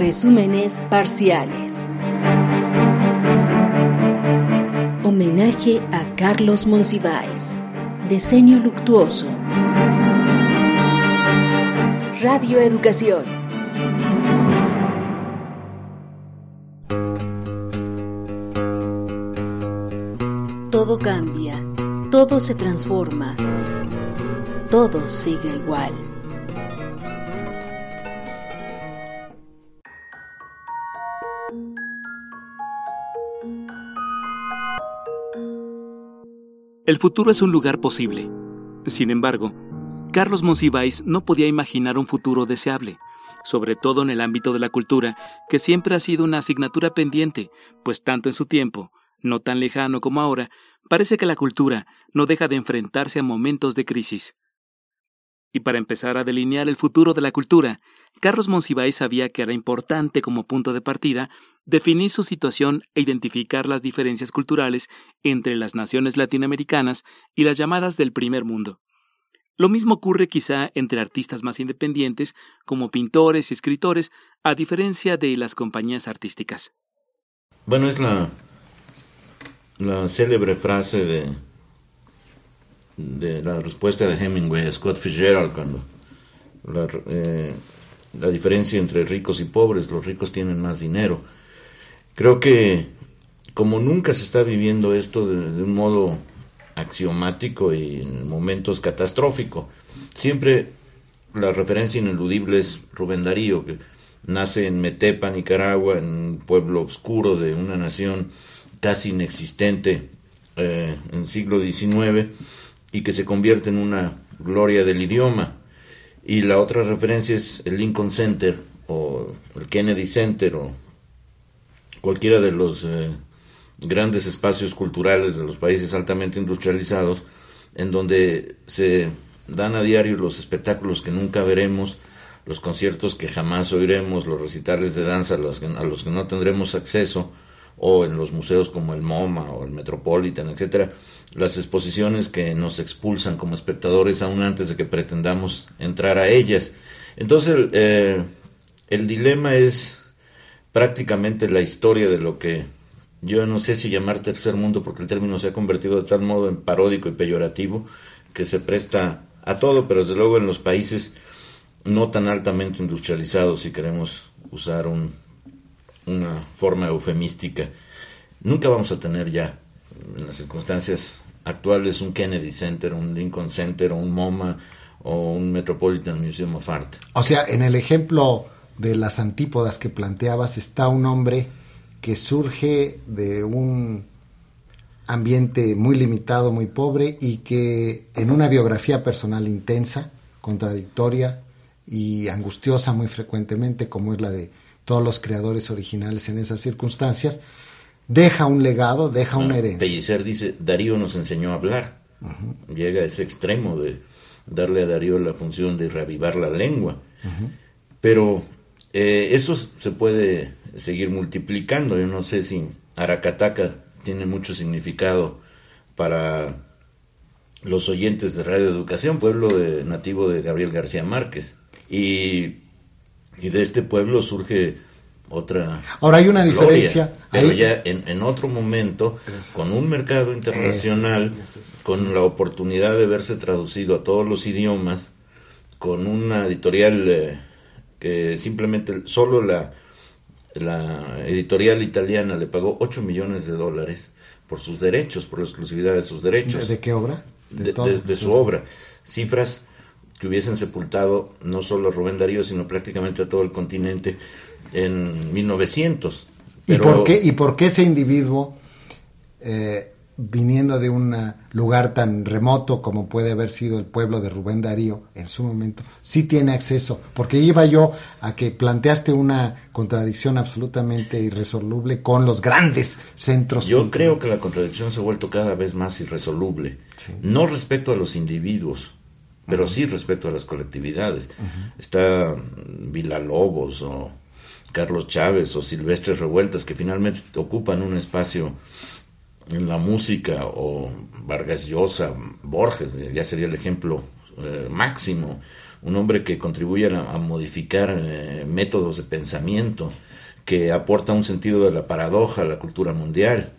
Resúmenes parciales. Homenaje a Carlos Monsiváis. Diseño luctuoso. Radio Educación. Todo cambia, todo se transforma, todo sigue igual. El futuro es un lugar posible. Sin embargo, Carlos Monsiváis no podía imaginar un futuro deseable, sobre todo en el ámbito de la cultura, que siempre ha sido una asignatura pendiente, pues tanto en su tiempo, no tan lejano como ahora, parece que la cultura no deja de enfrentarse a momentos de crisis. Y para empezar a delinear el futuro de la cultura, Carlos Monsiváis sabía que era importante como punto de partida definir su situación e identificar las diferencias culturales entre las naciones latinoamericanas y las llamadas del primer mundo. Lo mismo ocurre quizá entre artistas más independientes, como pintores y escritores, a diferencia de las compañías artísticas. Bueno, es la, la célebre frase de de la respuesta de Hemingway a Scott Fitzgerald cuando la, eh, la, diferencia entre ricos y pobres, los ricos tienen más dinero. Creo que como nunca se está viviendo esto de, un modo axiomático y en momentos catastrófico, siempre la referencia ineludible es Rubén Darío, que nace en Metepa, Nicaragua, en un pueblo oscuro de una nación casi inexistente eh, en el siglo XIX y que se convierte en una gloria del idioma. Y la otra referencia es el Lincoln Center o el Kennedy Center o cualquiera de los eh, grandes espacios culturales de los países altamente industrializados en donde se dan a diario los espectáculos que nunca veremos, los conciertos que jamás oiremos, los recitales de danza a los que, a los que no tendremos acceso, o en los museos como el MoMA o el Metropolitan, etcétera, las exposiciones que nos expulsan como espectadores aún antes de que pretendamos entrar a ellas. Entonces, el, eh, el dilema es prácticamente la historia de lo que yo no sé si llamar tercer mundo porque el término se ha convertido de tal modo en paródico y peyorativo que se presta a todo, pero desde luego en los países no tan altamente industrializados, si queremos usar un, una forma eufemística, nunca vamos a tener ya en las circunstancias actuales un Kennedy Center, un Lincoln Center, un MoMA o un Metropolitan Museum of Art. O sea, en el ejemplo de las antípodas que planteabas está un hombre que surge de un ambiente muy limitado, muy pobre y que en una biografía personal intensa, contradictoria y angustiosa muy frecuentemente, como es la de todos los creadores originales en esas circunstancias, deja un legado, deja una herencia. Pellicer dice, Darío nos enseñó a hablar. Llega a ese extremo de darle a Darío la función de reavivar la lengua. Pero eh, esto se puede seguir multiplicando. Yo no sé si Aracataca tiene mucho significado para los oyentes de Radio Educación, pueblo de, nativo de Gabriel García Márquez. Y, y de este pueblo surge otra. Ahora hay una diferencia. pero ya en, otro momento, con un mercado internacional, con la oportunidad de verse traducido a todos los idiomas, con una editorial eh, que simplemente solo la, la editorial italiana le pagó 8 millones de dólares por sus derechos, por la exclusividad de sus derechos. ¿De, qué obra? De, su obra. Cifras que hubiesen sepultado no solo a Rubén Darío, sino prácticamente a todo el continente en 1900. ¿Y, por qué, ¿Y por qué ese individuo, eh, viniendo de un lugar tan remoto como puede haber sido el pueblo de Rubén Darío en su momento, sí tiene acceso? Porque iba yo a que planteaste una contradicción absolutamente irresoluble con los grandes centros. Yo creo que la contradicción se ha vuelto cada vez más irresoluble, no respecto a los individuos, pero sí respecto a las colectividades. Está Lobos o Carlos Chávez o Silvestres Revueltas, que finalmente ocupan un espacio en la música, o Vargas Llosa, Borges, ya sería el ejemplo eh, máximo, un hombre que contribuye a, modificar eh, métodos de pensamiento, que aporta un sentido de la paradoja a la cultura mundial.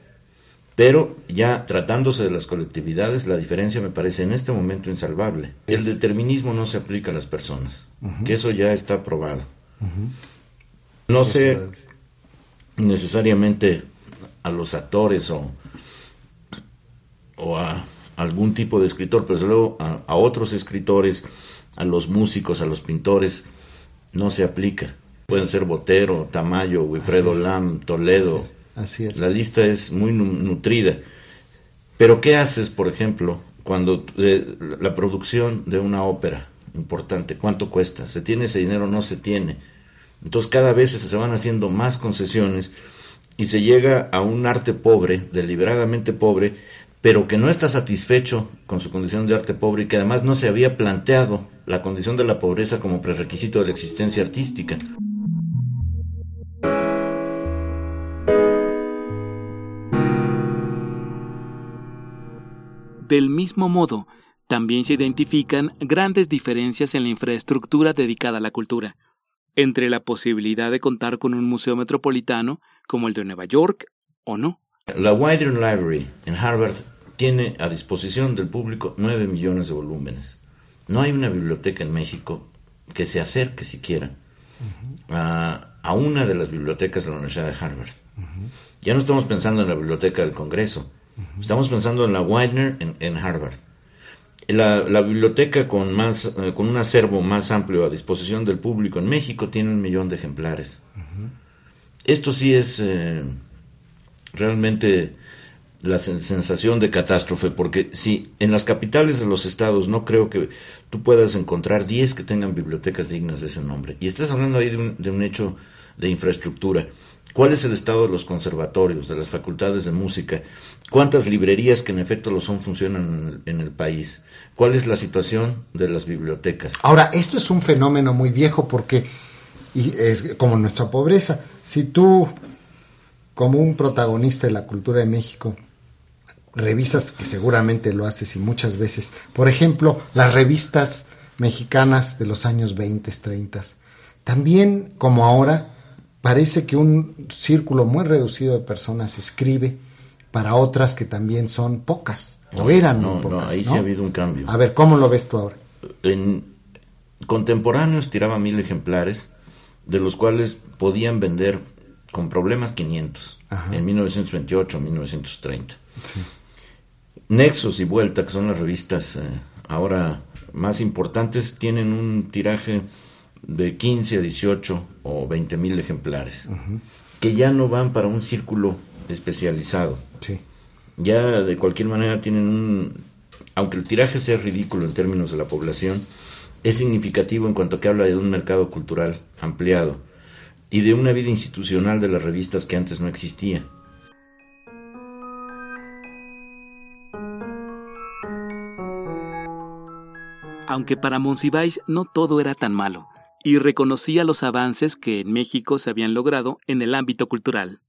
Pero ya tratándose de las colectividades, la diferencia me parece en este momento insalvable. El determinismo no se aplica a las personas, que eso ya está probado. No sé necesariamente a los actores o, o a algún tipo de escritor, pero luego a, otros escritores, a los músicos, a los pintores, no se aplica. Pueden ser Botero, Tamayo, Wilfredo Lam, Toledo. La lista es muy nutrida. Pero ¿qué haces, por ejemplo, cuando eh, la producción de una ópera importante, cuánto cuesta? ¿Se tiene ese dinero no se tiene? Entonces cada vez se van haciendo más concesiones y se llega a un arte pobre, deliberadamente pobre, pero que no está satisfecho con su condición de arte pobre y que además no se había planteado la condición de la pobreza como prerequisito de la existencia artística. Del mismo modo, también se identifican grandes diferencias en la infraestructura dedicada a la cultura, entre la posibilidad de contar con un museo metropolitano como el de Nueva York o no. La Widener Library en Harvard tiene a disposición del público 9 millones de volúmenes. No hay una biblioteca en México que se acerque siquiera a, una de las bibliotecas de la Universidad de Harvard. Ya no estamos pensando en la biblioteca del Congreso, Estamos pensando en la Widener en, Harvard. La, biblioteca con, más, eh, con un acervo más amplio a disposición del público en México tiene un millón de ejemplares. Esto sí es eh, realmente la sensación de catástrofe, porque si en las capitales de los estados no creo que tú puedas encontrar 10 que tengan bibliotecas dignas de ese nombre. Y estás hablando ahí de un, de un hecho de infraestructura. ¿Cuál es el estado de los conservatorios, de las facultades de música? ¿Cuántas librerías que en efecto lo son funcionan en el, país? ¿Cuál es la situación de las bibliotecas? Ahora, esto es un fenómeno muy viejo porque y es como nuestra pobreza. Si tú, como un protagonista de la cultura de México, revisas, que seguramente lo haces y muchas veces, por ejemplo, las revistas mexicanas de los años 20, 30, también como ahora, parece que un círculo muy reducido de personas escribe para otras que también son pocas, o eran no, pocas. No, ahí sí ha habido un cambio. A ver, ¿cómo lo ves tú ahora? En contemporáneos tiraba mil ejemplares, de los cuales podían vender con problemas 500, en 1928 1930. Nexos y Vuelta, que son las revistas eh, ahora más importantes, tienen un tiraje de 15 a 18 o 20 mil ejemplares, que ya no van para un círculo especializado. Ya de cualquier manera tienen un, aunque el tiraje sea ridículo en términos de la población, es significativo en cuanto que habla de un mercado cultural ampliado y de una vida institucional de las revistas que antes no existía. Aunque para Monsiváis no todo era tan malo y reconocía los avances que en México se habían logrado en el ámbito cultural.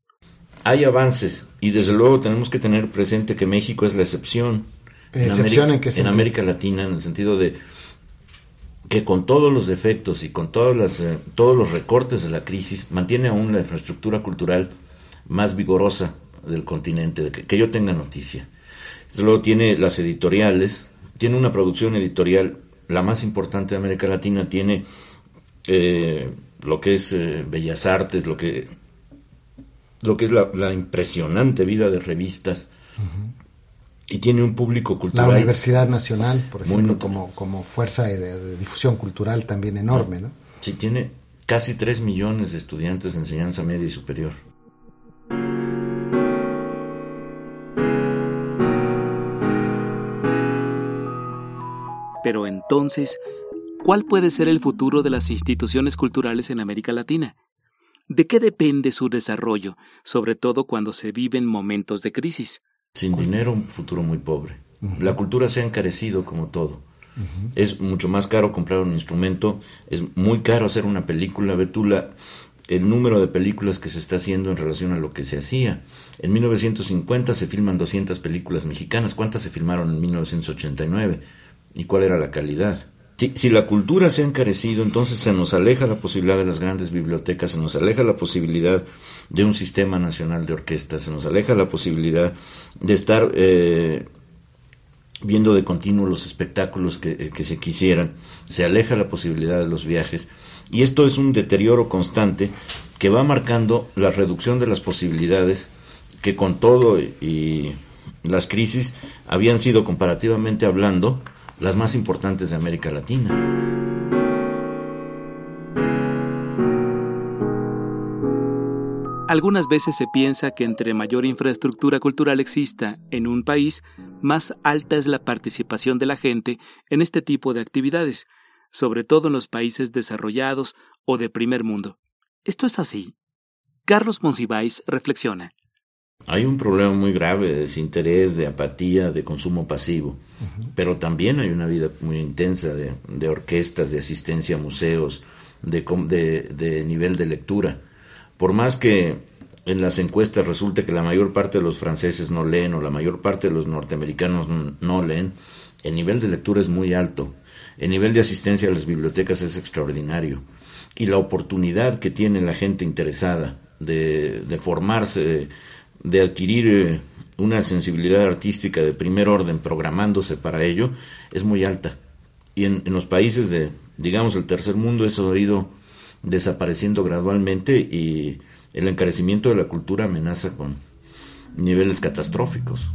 Hay avances y desde luego tenemos que tener presente que México es la excepción. En, ¿Excepción América, en, en América Latina, en el sentido de que con todos los defectos y con todas las, eh, todos los recortes de la crisis, mantiene aún la infraestructura cultural más vigorosa del continente, de que, que yo tenga noticia. Luego tiene las editoriales, tiene una producción editorial, la más importante de América Latina, tiene eh, lo que es eh, Bellas Artes, lo que, lo que es la, impresionante vida de revistas. Y tiene un público cultural. La Universidad Nacional, por ejemplo, como, como fuerza de, difusión cultural también enorme, ¿no? Sí, tiene casi 3 millones de estudiantes de enseñanza media y superior. Pero entonces, ¿Cuál puede ser el futuro de las instituciones culturales en América Latina? ¿De qué depende su desarrollo, sobre todo cuando se viven momentos de crisis? Sin dinero, un futuro muy pobre. La cultura se ha encarecido como todo. Es mucho más caro comprar un instrumento, es muy caro hacer una película. Ve tú el número de películas que se está haciendo en relación a lo que se hacía. En 1950 se filman 200 películas mexicanas. ¿Cuántas se filmaron en 1989? ¿Y cuál era la calidad? Si, la cultura se ha encarecido, entonces se nos aleja la posibilidad de las grandes bibliotecas, se nos aleja la posibilidad de un sistema nacional de orquesta, se nos aleja la posibilidad de estar eh, viendo de continuo los espectáculos que, eh, que, se quisieran, se aleja la posibilidad de los viajes, y esto es un deterioro constante que va marcando la reducción de las posibilidades que con todo y las crisis habían sido comparativamente hablando las más importantes de América Latina. Algunas veces se piensa que entre mayor infraestructura cultural exista en un país, más alta es la participación de la gente en este tipo de actividades, sobre todo en los países desarrollados o de primer mundo. ¿Esto es así? Carlos Monsiváis reflexiona. Hay un problema muy grave de desinterés, de apatía, de consumo pasivo, pero también hay una vida muy intensa de, orquestas, de asistencia a museos, de, de, nivel de lectura. Por más que en las encuestas resulte que la mayor parte de los franceses no leen o la mayor parte de los norteamericanos no leen, el nivel de lectura es muy alto, el nivel de asistencia a las bibliotecas es extraordinario. Y la oportunidad que tiene la gente interesada de, de formarse, de adquirir eh, una sensibilidad artística de primer orden programándose para ello es muy alta. Y en, los países de, digamos, el tercer mundo eso ha ido desapareciendo gradualmente y el encarecimiento de la cultura amenaza con niveles catastróficos.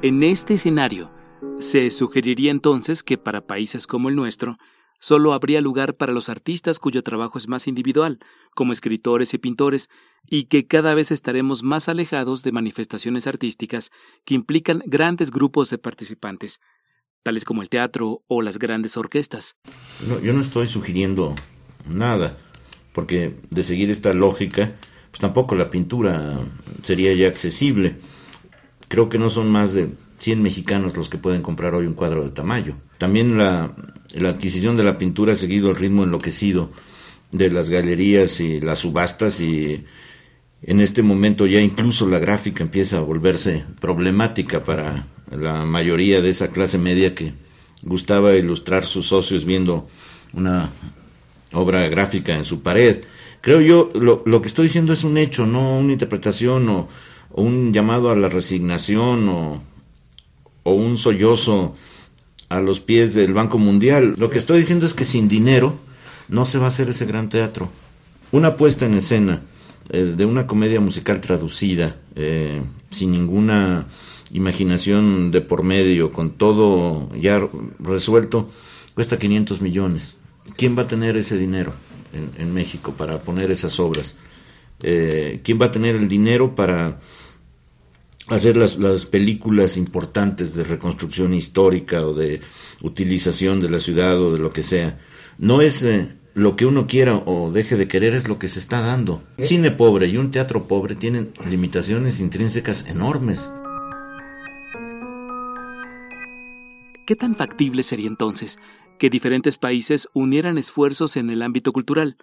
En este escenario, se sugeriría entonces que para países como el nuestro, solo habría lugar para los artistas cuyo trabajo es más individual, como escritores y pintores, y que cada vez estaremos más alejados de manifestaciones artísticas que implican grandes grupos de participantes, tales como el teatro o las grandes orquestas. yo no estoy sugiriendo nada, porque de seguir esta lógica, pues tampoco la pintura sería ya accesible. Creo que no son más de 100 mexicanos los que pueden comprar hoy un cuadro de Tamayo. También la, adquisición de la pintura ha seguido el ritmo enloquecido de las galerías y las subastas y en este momento ya incluso la gráfica empieza a volverse problemática para la mayoría de esa clase media que gustaba ilustrar sus socios viendo una obra gráfica en su pared. Creo yo, lo, lo que estoy diciendo es un hecho, no una interpretación o un llamado a la resignación o o un sollozo a los pies del Banco Mundial. Lo que estoy diciendo es que sin dinero no se va a hacer ese gran teatro. Una puesta en escena eh, de una comedia musical traducida, eh, sin ninguna imaginación de por medio, con todo ya resuelto, cuesta 500 millones. ¿Quién va a tener ese dinero en, México para poner esas obras? Eh, ¿Quién va a tener el dinero para hacer las, las, películas importantes de reconstrucción histórica o de utilización de la ciudad o de lo que sea. No es eh, lo que uno quiera o deje de querer, es lo que se está dando. Cine pobre y un teatro pobre tienen limitaciones intrínsecas enormes. ¿Qué tan factible sería entonces que diferentes países unieran esfuerzos en el ámbito cultural?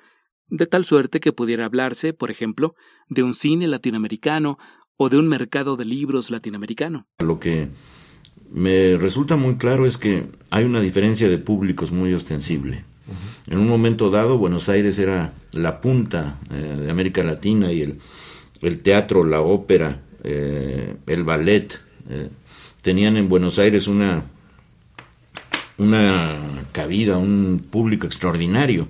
de tal suerte que pudiera hablarse, por ejemplo, de un cine latinoamericano o de un mercado de libros latinoamericano. Lo que me resulta muy claro es que hay una diferencia de públicos muy ostensible. En un momento dado, Buenos Aires era la punta eh, de América Latina y el, el teatro, la ópera, eh, el ballet, eh, tenían en Buenos Aires una, una cabida, un público extraordinario.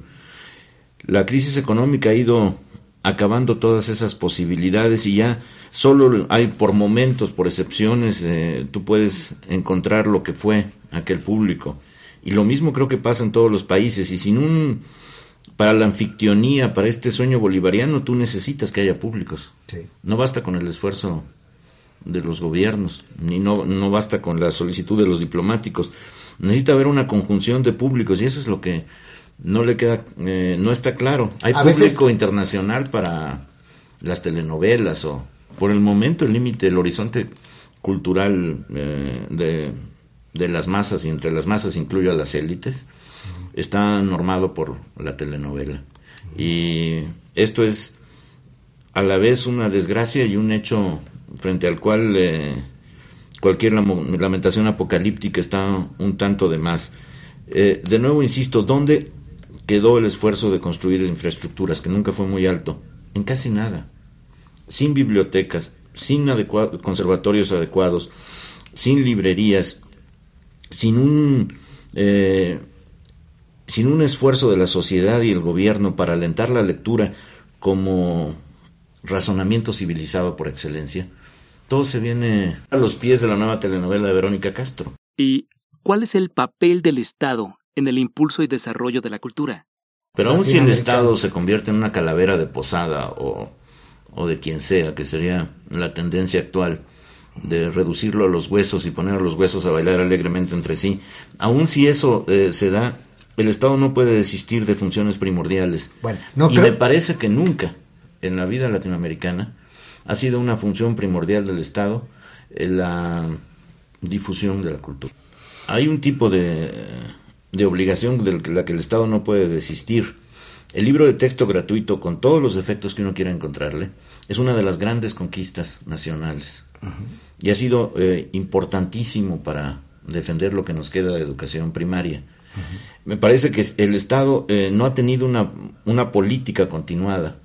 La crisis económica ha ido acabando todas esas posibilidades y ya solo hay por momentos, por excepciones, eh, tú puedes encontrar lo que fue aquel público. Y lo mismo creo que pasa en todos los países. Y sin un, para la anfictionía, para este sueño bolivariano, tú necesitas que haya públicos. No basta con el esfuerzo de los gobiernos, ni no, no basta con la solicitud de los diplomáticos. Necesita haber una conjunción de públicos y eso es lo que no le queda, eh, no está claro. Hay público internacional para las telenovelas o por el momento el límite, el horizonte cultural eh, de, de, las masas y entre las masas incluyo a las élites está normado por la telenovela y esto es a la vez una desgracia y un hecho frente al cual eh, cualquier lamentación apocalíptica está un tanto de más. Eh, de nuevo, insisto, ¿dónde quedó el esfuerzo de construir infraestructuras, que nunca fue muy alto? En casi nada. Sin bibliotecas, sin conservatorios adecuados, sin librerías, sin un, eh, sin un esfuerzo de la sociedad y el gobierno para alentar la lectura como razonamiento civilizado por excelencia, todo se viene a los pies de la nueva telenovela de Verónica Castro. ¿Y cuál es el papel del Estado en el impulso y desarrollo de la cultura? Pero aun si el Estado se convierte en una calavera de posada o, o de quien sea, que sería la tendencia actual, de reducirlo a los huesos y poner a los huesos a bailar alegremente entre sí, aun si eso eh, se da, el Estado no puede desistir de funciones primordiales. Bueno, no y me parece que nunca en la vida latinoamericana ha sido una función primordial del Estado eh, la difusión de la cultura. Hay un tipo de, de obligación de la que el Estado no puede desistir. El libro de texto gratuito, con todos los efectos que uno quiera encontrarle, es una de las grandes conquistas nacionales y ha sido eh, importantísimo para defender lo que nos queda de educación primaria. Me parece que el Estado eh, no ha tenido una, una política continuada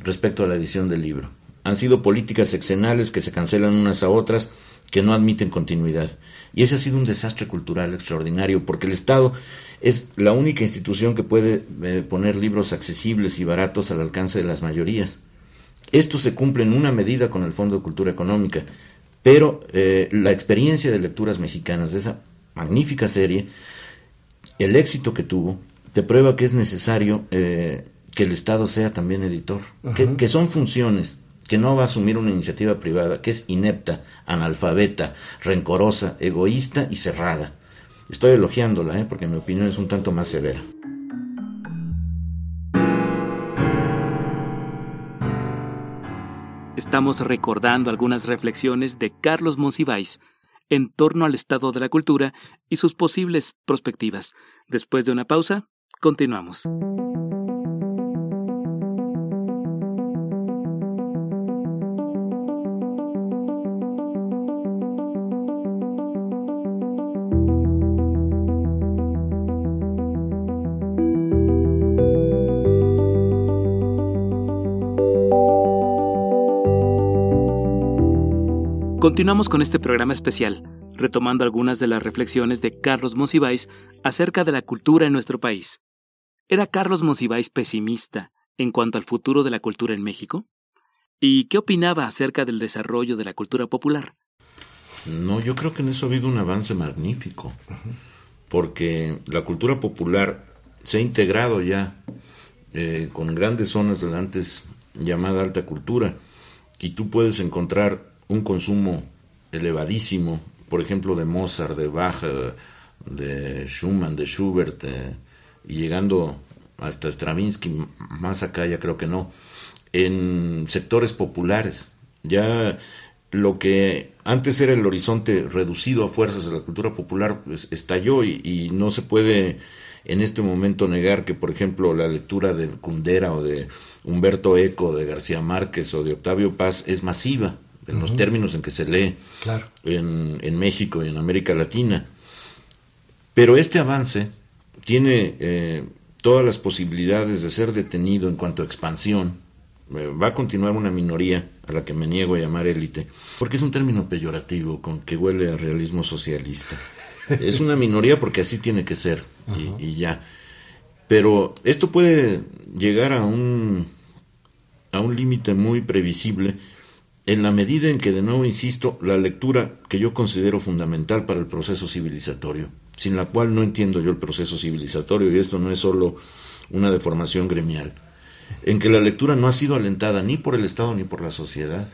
respecto a la edición del libro. Han sido políticas sexenales que se cancelan unas a otras, que no admiten continuidad. Y ese ha sido un desastre cultural extraordinario, porque el Estado es la única institución que puede eh, poner libros accesibles y baratos al alcance de las mayorías. Esto se cumple en una medida con el Fondo de Cultura Económica, pero eh, la experiencia de lecturas mexicanas de esa magnífica serie, el éxito que tuvo, te prueba que es necesario eh, que el Estado sea también editor, que, son funciones que no va a asumir una iniciativa privada, que es inepta, analfabeta, rencorosa, egoísta y cerrada. Estoy elogiándola, ¿eh? porque mi opinión es un tanto más severa. Estamos recordando algunas reflexiones de Carlos Monsiváis en torno al estado de la cultura y sus posibles perspectivas. Después de una pausa, continuamos. Continuamos con este programa especial, retomando algunas de las reflexiones de Carlos Monsiváis acerca de la cultura en nuestro país. ¿Era Carlos Monsiváis pesimista en cuanto al futuro de la cultura en México? ¿Y qué opinaba acerca del desarrollo de la cultura popular? No, yo creo que en eso ha habido un avance magnífico, porque la cultura popular se ha integrado ya eh, con grandes zonas de la antes llamada alta cultura, y tú puedes encontrar un consumo elevadísimo, por ejemplo, de Mozart, de Bach, de Schumann, de Schubert, eh, y llegando hasta Stravinsky, más acá ya creo que no, en sectores populares. Ya lo que antes era el horizonte reducido a fuerzas de la cultura popular pues, estalló y, y, no se puede en este momento negar que, por ejemplo, la lectura de Kundera o de Humberto Eco, de García Márquez o de Octavio Paz es masiva en los términos en que se lee en, México y en América Latina. Pero este avance tiene eh, todas las posibilidades de ser detenido en cuanto a expansión. Eh, va a continuar una minoría a la que me niego a llamar élite, porque es un término peyorativo con que huele a realismo socialista. es una minoría porque así tiene que ser y, y ya. Pero esto puede llegar a un, a un límite muy previsible en la medida en que, de nuevo insisto, la lectura que yo considero fundamental para el proceso civilizatorio, sin la cual no entiendo yo el proceso civilizatorio, y esto no es solo una deformación gremial, en que la lectura no ha sido alentada ni por el Estado ni por la sociedad.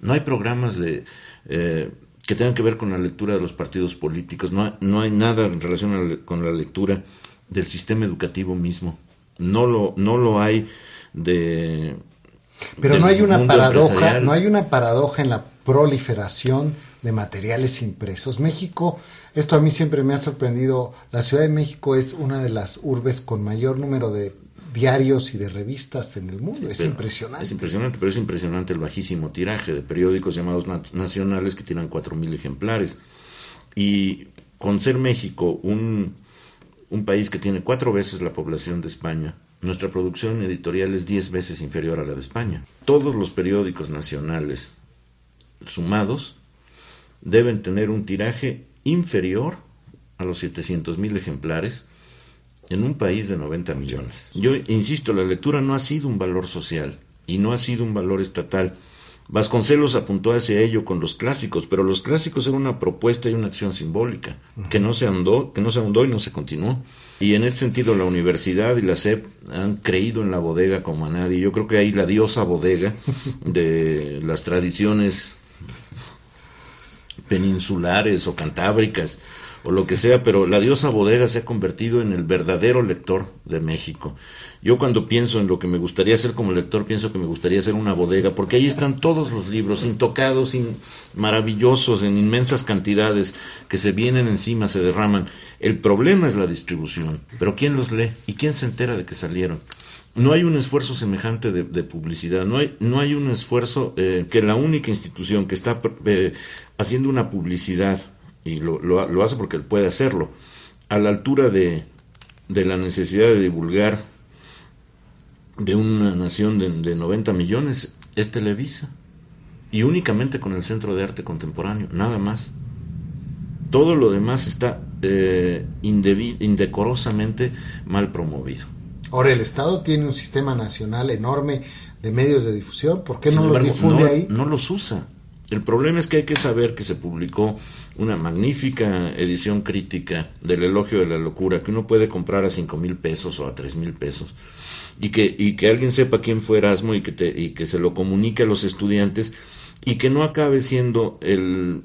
No hay programas de, eh, que tengan que ver con la lectura de los partidos políticos, no hay, no hay nada en relación con la lectura del sistema educativo mismo, no lo, no lo hay de pero no hay una paradoja, no hay una paradoja en la proliferación de materiales impresos. México, esto a mí siempre me ha sorprendido, la Ciudad de México es una de las urbes con mayor número de diarios y de revistas en el mundo. Es impresionante. Es impresionante, pero es impresionante el bajísimo tiraje de periódicos llamados nacionales que tienen 4.000 ejemplares. Y con ser México un, un país que tiene cuatro veces la población de España, nuestra producción editorial es 10 veces inferior a la de España. Todos los periódicos nacionales sumados deben tener un tiraje inferior a los 700.000 ejemplares en un país de 90 millones. Yo insisto, la lectura no ha sido un valor social y no ha sido un valor estatal. Vasconcelos apuntó hacia ello con los clásicos, pero los clásicos eran una propuesta y una acción simbólica, que no se andó, que no se ahondó y no se continuó. Y en ese sentido la universidad y la SEP han creído en la bodega como a nadie. Yo creo que hay la diosa bodega de las tradiciones peninsulares o cantábricas o lo que sea, pero la diosa bodega se ha convertido en el verdadero lector de México. Yo cuando pienso en lo que me gustaría hacer como lector, pienso que me gustaría hacer una bodega, porque ahí están todos los libros, intocados, maravillosos, en inmensas cantidades, que se vienen encima, se derraman. El problema es la distribución, pero ¿quién los lee? ¿Y quién se entera de que salieron? no hay un esfuerzo semejante de, publicidad, no hay, no hay un esfuerzo eh, que la única institución que está eh, haciendo una publicidad y lo, lo, hace porque puede hacerlo, a la altura de, de, la necesidad de divulgar de una nación de, de 90 millones, es Televisa. Y únicamente con el Centro de Arte Contemporáneo, nada más. Todo lo demás está eh, indecorosamente mal promovido. Ahora, el Estado tiene un sistema nacional enorme de medios de difusión, ¿por qué no los difunde ahí? No los usa. El problema es que hay que saber que se publicó una magnífica edición crítica del elogio de la locura que uno puede comprar a cinco mil pesos o a tres mil pesos y que, y que alguien sepa quién fue Erasmo y que, y que se lo comunique a los estudiantes y que no acabe siendo el,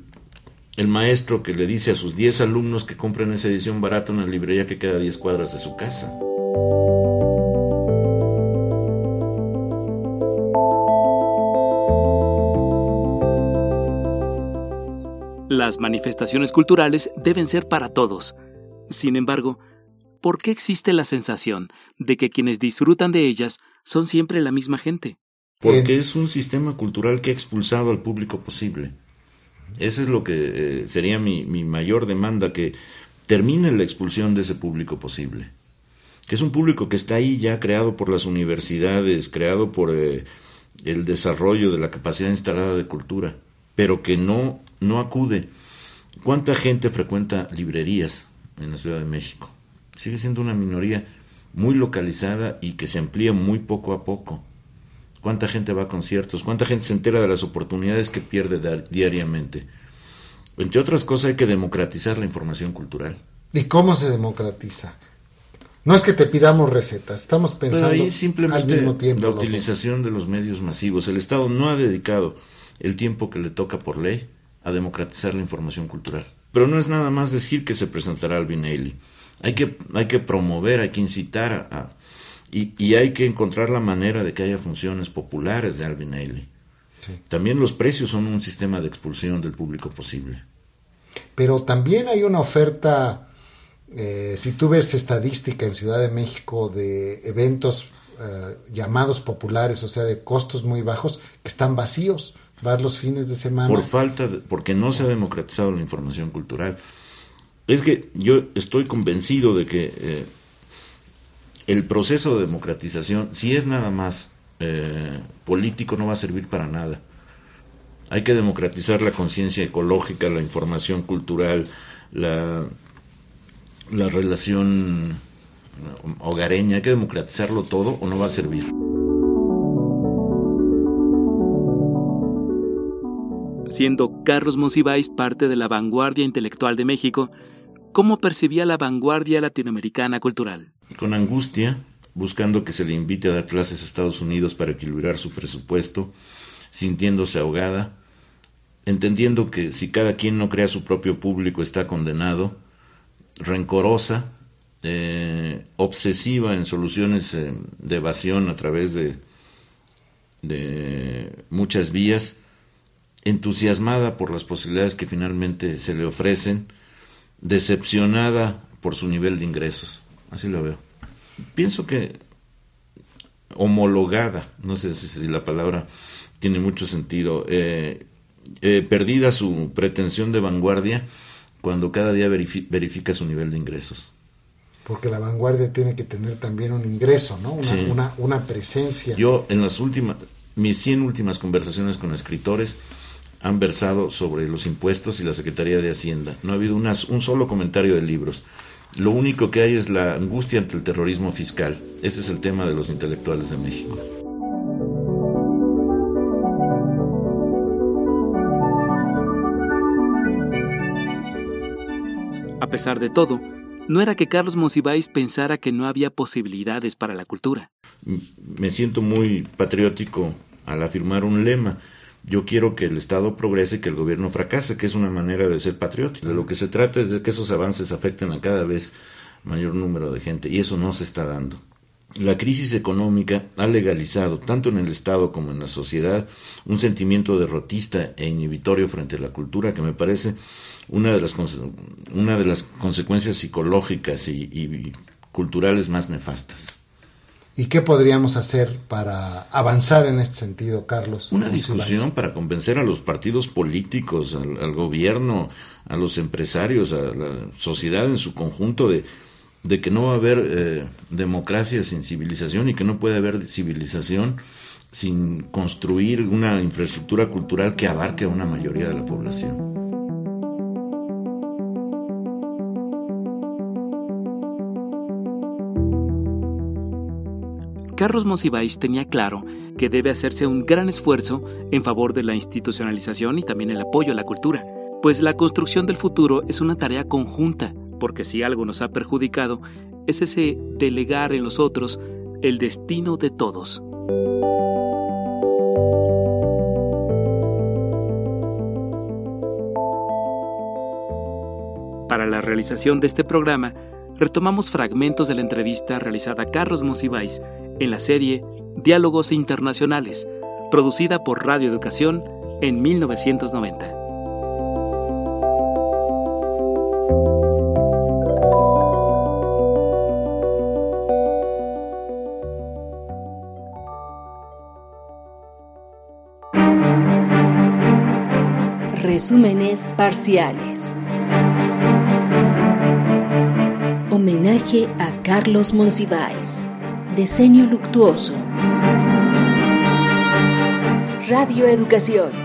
el maestro que le dice a sus diez alumnos que compren esa edición barata en una librería que queda a diez cuadras de su casa. Las manifestaciones culturales deben ser para todos. Sin embargo, ¿por qué existe la sensación de que quienes disfrutan de ellas son siempre la misma gente? Porque es un sistema cultural que ha expulsado al público posible. Esa es lo que eh, sería mi, mayor demanda, que termine la expulsión de ese público posible. Que es un público que está ahí ya creado por las universidades, creado por eh, el desarrollo de la capacidad instalada de cultura, pero que no no acude. ¿Cuánta gente frecuenta librerías en la Ciudad de México? Sigue siendo una minoría muy localizada y que se amplía muy poco a poco. ¿Cuánta gente va a conciertos? ¿Cuánta gente se entera de las oportunidades que pierde diariamente? Entre otras cosas hay que democratizar la información cultural. ¿Y cómo se democratiza? No es que te pidamos recetas, estamos pensando ahí simplemente al mismo tiempo. La utilización de los medios masivos. El Estado no ha dedicado el tiempo que le toca por ley a democratizar la información cultural. Pero no es nada más decir que se presentará Alvin Ailey. Hay que, hay que promover, hay que incitar a, y, y, hay que encontrar la manera de que haya funciones populares de Alvin Ailey. También los precios son un sistema de expulsión del público posible. Pero también hay una oferta, eh, si tú ves estadística en Ciudad de México de eventos eh, llamados populares, o sea, de costos muy bajos, que están vacíos vas los fines de semana. Por falta, de, porque no se ha democratizado la información cultural. Es que yo estoy convencido de que eh, el proceso de democratización, si es nada más eh, político, no va a servir para nada. Hay que democratizar la conciencia ecológica, la información cultural, la, la relación hogareña, hay que democratizarlo todo o no va a servir. Siendo Carlos Monsiváis parte de la vanguardia intelectual de México, ¿cómo percibía la vanguardia latinoamericana cultural? Con angustia, buscando que se le invite a dar clases a Estados Unidos para equilibrar su presupuesto, sintiéndose ahogada, entendiendo que si cada quien no crea su propio público está condenado, rencorosa, eh, obsesiva en soluciones eh, de evasión a través de, de muchas vías, entusiasmada por las posibilidades que finalmente se le ofrecen, decepcionada por su nivel de ingresos. Así lo veo. Pienso que homologada, no sé si, la palabra tiene mucho sentido, eh, eh, perdida su pretensión de vanguardia cuando cada día verifica su nivel de ingresos. Porque la vanguardia tiene que tener también un ingreso, ¿no? Una, una, presencia. Yo en las últimas, mis 100 últimas conversaciones con escritores han versado sobre los impuestos y la Secretaría de Hacienda. No ha habido un solo comentario de libros. Lo único que hay es la angustia ante el terrorismo fiscal. Ese es el tema de los intelectuales de México. A pesar de todo, no era que Carlos Monsiváis pensara que no había posibilidades para la cultura. Me siento muy patriótico al afirmar un lema. Yo quiero que el Estado progrese que el gobierno fracase, que es una manera de ser patriótico. De lo que se trata es de que esos avances afecten a cada vez mayor número de gente y eso no se está dando. La crisis económica ha legalizado, tanto en el Estado como en la sociedad, un sentimiento derrotista e inhibitorio frente a la cultura que me parece una de las, una de las consecuencias psicológicas y culturales más nefastas. ¿Y qué podríamos hacer para avanzar en este sentido, Carlos? Una discusión para convencer a los partidos políticos, al, gobierno, a los empresarios, a la sociedad en su conjunto de, de que no va a haber eh, democracia sin civilización y que no puede haber civilización sin construir una infraestructura cultural que abarque a una mayoría de la población. Carlos Monsiváis tenía claro que debe hacerse un gran esfuerzo en favor de la institucionalización y también el apoyo a la cultura, pues la construcción del futuro es una tarea conjunta, porque si algo nos ha perjudicado es ese delegar en los otros el destino de todos. Para la realización de este programa, retomamos fragmentos de la entrevista realizada a Carlos Monsiváis en la serie Diálogos Internacionales, producida por Radio Educación en 1990. Resúmenes parciales. Homenaje a Carlos Monsiváis. Diseño luctuoso. Radio Educación.